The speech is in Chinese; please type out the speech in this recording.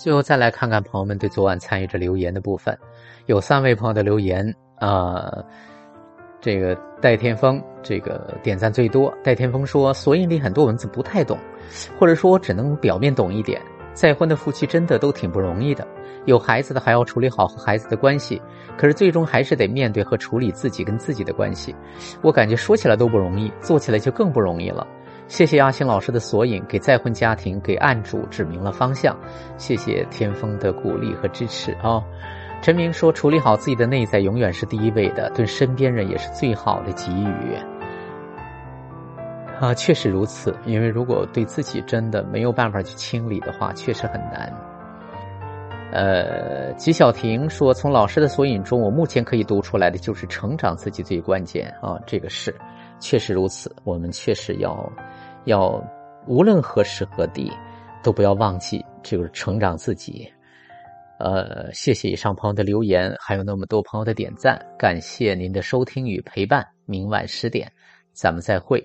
最后再来看看朋友们对昨晚参与者留言的部分，有三位朋友的留言啊。这个戴天峰，这个点赞最多。戴天峰说：“索引里很多文字不太懂，或者说我只能表面懂一点。再婚的夫妻真的都挺不容易的，有孩子的还要处理好和孩子的关系，可是最终还是得面对和处理自己跟自己的关系。我感觉说起来都不容易，做起来就更不容易了。谢谢阿星老师的索引，给再婚家庭给案主指明了方向。谢谢天峰的鼓励和支持啊。”陈明说：“处理好自己的内在，永远是第一位的，对身边人也是最好的给予。”啊，确实如此。因为如果对自己真的没有办法去清理的话，确实很难。呃，吉小婷说：“从老师的索引中，我目前可以读出来的就是成长自己最关键啊，这个是确实如此。我们确实要要无论何时何地，都不要忘记，就是成长自己。”呃，谢谢以上朋友的留言，还有那么多朋友的点赞，感谢您的收听与陪伴。明晚十点，咱们再会。